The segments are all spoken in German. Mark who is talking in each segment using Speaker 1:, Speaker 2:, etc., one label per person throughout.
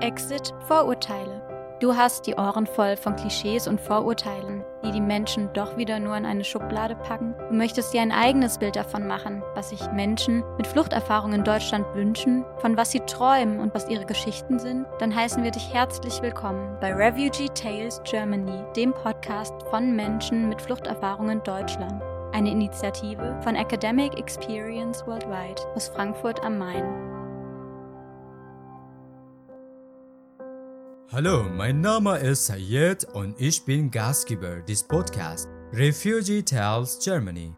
Speaker 1: Exit Vorurteile. Du hast die Ohren voll von Klischees und Vorurteilen, die die Menschen doch wieder nur in eine Schublade packen. Du möchtest dir ein eigenes Bild davon machen, was sich Menschen mit Fluchterfahrung in Deutschland wünschen, von was sie träumen und was ihre Geschichten sind. Dann heißen wir dich herzlich willkommen bei Refugee Tales Germany, dem Podcast von Menschen mit Fluchterfahrung in Deutschland. Eine Initiative von Academic Experience Worldwide aus Frankfurt am Main.
Speaker 2: Hallo, mein Name ist Sayed und ich bin Gastgeber des Podcasts Refugee Tales Germany.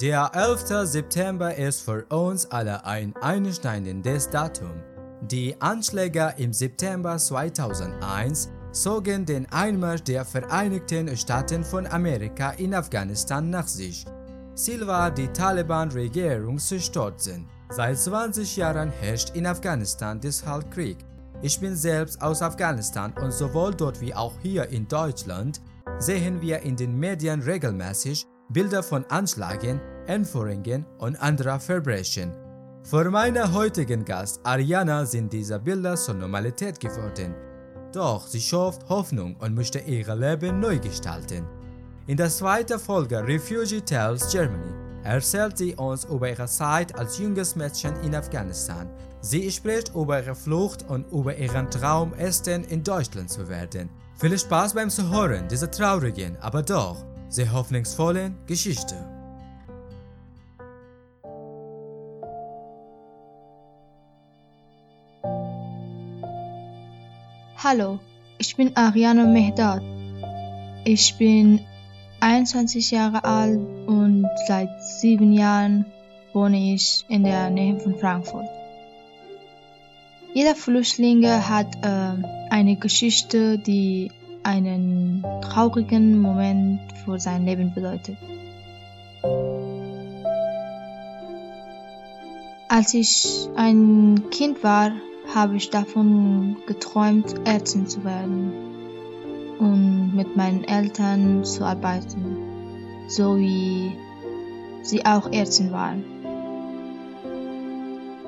Speaker 2: Der 11. September ist für uns alle ein einschneidendes Datum. Die Anschläge im September 2001 zogen den Einmarsch der Vereinigten Staaten von Amerika in Afghanistan nach sich. Ziel war, die Taliban-Regierung zu stürzen. Seit 20 Jahren herrscht in Afghanistan deshalb Krieg. Ich bin selbst aus Afghanistan und sowohl dort wie auch hier in Deutschland sehen wir in den Medien regelmäßig Bilder von Anschlägen, Entführungen und anderer Verbrechen. Für meinen heutigen Gast Ariana sind diese Bilder zur Normalität geworden. Doch sie schafft Hoffnung und möchte ihr Leben neu gestalten. In der zweiten Folge Refugee Tales Germany erzählt sie uns über ihre Zeit als junges Mädchen in Afghanistan. Sie spricht über ihre Flucht und über ihren Traum, Ärztin in Deutschland zu werden. Viel Spaß beim Zuhören dieser traurigen, aber doch sehr hoffnungsvollen Geschichte.
Speaker 3: Hallo, ich bin Ariana Mehdad. Ich bin 21 Jahre alt seit sieben Jahren wohne ich in der Nähe von Frankfurt. Jeder Flüchtling hat äh, eine Geschichte, die einen traurigen Moment für sein Leben bedeutet. Als ich ein Kind war, habe ich davon geträumt, Ärztin zu werden und mit meinen Eltern zu arbeiten, so wie sie auch Ärztin waren.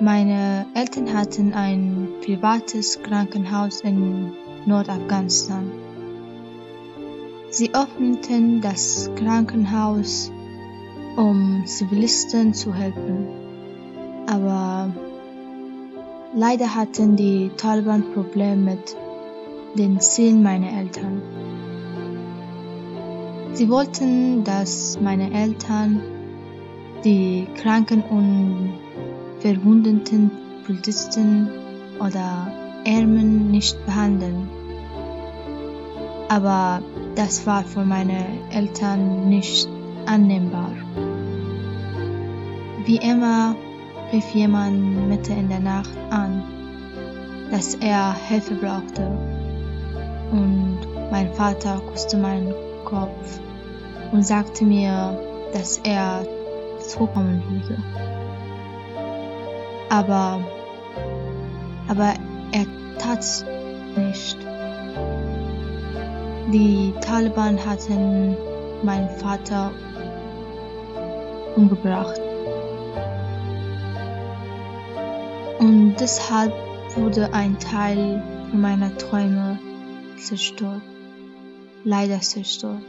Speaker 3: Meine Eltern hatten ein privates Krankenhaus in Nordafghanistan. Sie öffneten das Krankenhaus, um Zivilisten zu helfen. Aber leider hatten die Taliban Probleme mit den Zielen meiner Eltern. Sie wollten, dass meine Eltern die kranken und verwundeten Polizisten oder Ärmen nicht behandeln. Aber das war für meine Eltern nicht annehmbar. Wie immer rief jemand mitten in der Nacht an, dass er Hilfe brauchte und mein Vater küsste meinen Kopf und sagte mir, dass er würde. Aber, aber er tat es nicht. Die Taliban hatten meinen Vater umgebracht. Und deshalb wurde ein Teil meiner Träume zerstört, leider zerstört.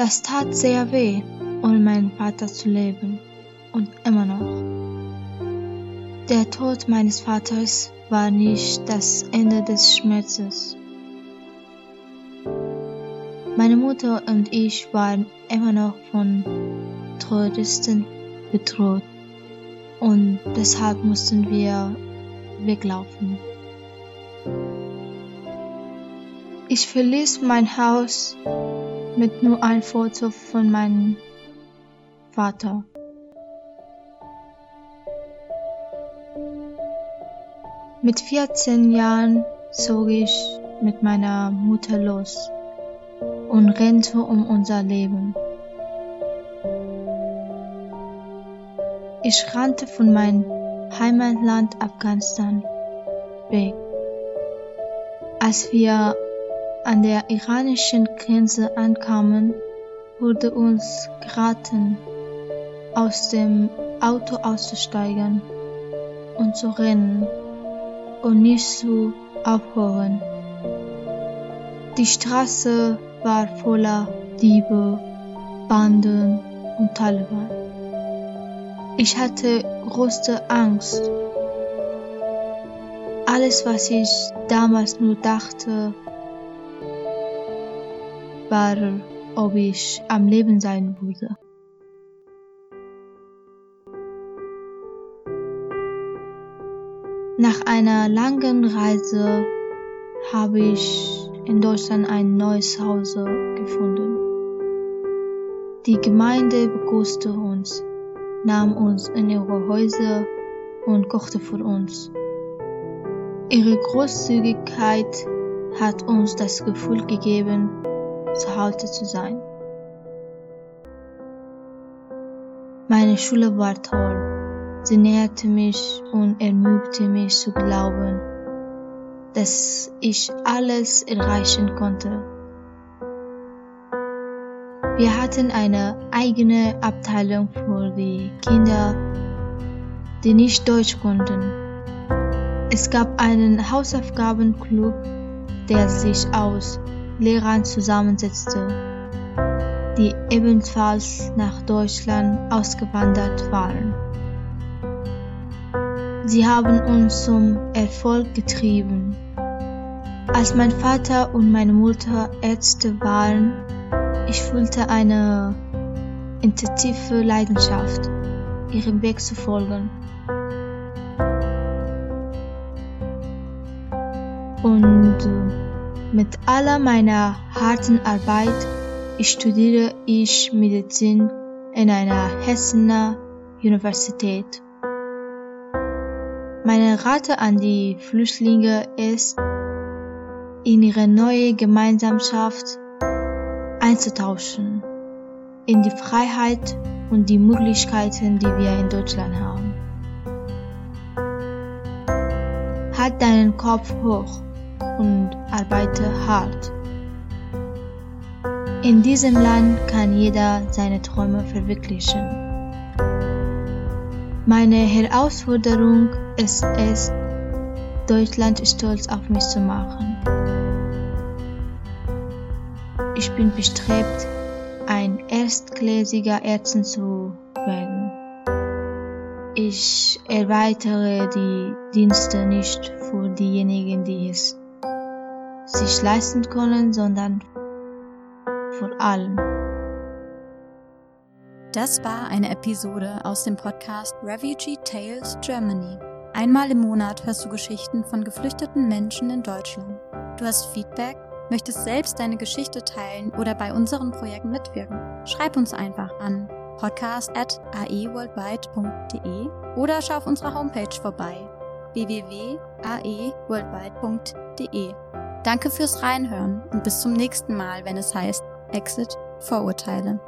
Speaker 3: Das tat sehr weh, ohne meinen Vater zu leben und immer noch. Der Tod meines Vaters war nicht das Ende des Schmerzes. Meine Mutter und ich waren immer noch von Terroristen bedroht und deshalb mussten wir weglaufen. Ich verließ mein Haus mit nur ein Foto von meinem Vater. Mit 14 Jahren zog ich mit meiner Mutter los und rennte um unser Leben. Ich rannte von meinem Heimatland Afghanistan weg. Als wir an der iranischen Grenze ankamen, wurde uns geraten, aus dem Auto auszusteigen und zu rennen und nicht zu aufhören. Die Straße war voller Diebe, Banden und Taliban. Ich hatte große Angst. Alles, was ich damals nur dachte, war, ob ich am Leben sein würde. Nach einer langen Reise habe ich in Deutschland ein neues Zuhause gefunden. Die Gemeinde begrüßte uns, nahm uns in ihre Häuser und kochte für uns. Ihre Großzügigkeit hat uns das Gefühl gegeben, zu Hause zu sein. Meine Schule war toll. Sie näherte mich und ermüdete mich zu glauben, dass ich alles erreichen konnte. Wir hatten eine eigene Abteilung für die Kinder, die nicht Deutsch konnten. Es gab einen Hausaufgabenclub, der sich aus Lehrern zusammensetzte, die ebenfalls nach Deutschland ausgewandert waren. Sie haben uns zum Erfolg getrieben. Als mein Vater und meine Mutter Ärzte waren, ich fühlte eine intensive Leidenschaft, ihrem Weg zu folgen. Und mit aller meiner harten Arbeit studiere ich Medizin in einer Hessener Universität. Meine Rate an die Flüchtlinge ist, in ihre neue Gemeinschaft einzutauschen, in die Freiheit und die Möglichkeiten, die wir in Deutschland haben. Halt deinen Kopf hoch und arbeite hart. In diesem Land kann jeder seine Träume verwirklichen. Meine Herausforderung ist es, Deutschland stolz auf mich zu machen. Ich bin bestrebt, ein erstklassiger Ärztin zu werden. Ich erweitere die Dienste nicht für diejenigen, die es sich leisten können, sondern vor allem
Speaker 1: das war eine Episode aus dem Podcast Refugee Tales Germany. Einmal im Monat hörst du Geschichten von geflüchteten Menschen in Deutschland. Du hast Feedback, möchtest selbst deine Geschichte teilen oder bei unseren Projekten mitwirken. Schreib uns einfach an podcast.aeworldwide.de oder schau auf unserer Homepage vorbei www.aeworldwide.de. Danke fürs Reinhören und bis zum nächsten Mal, wenn es heißt Exit Vorurteile.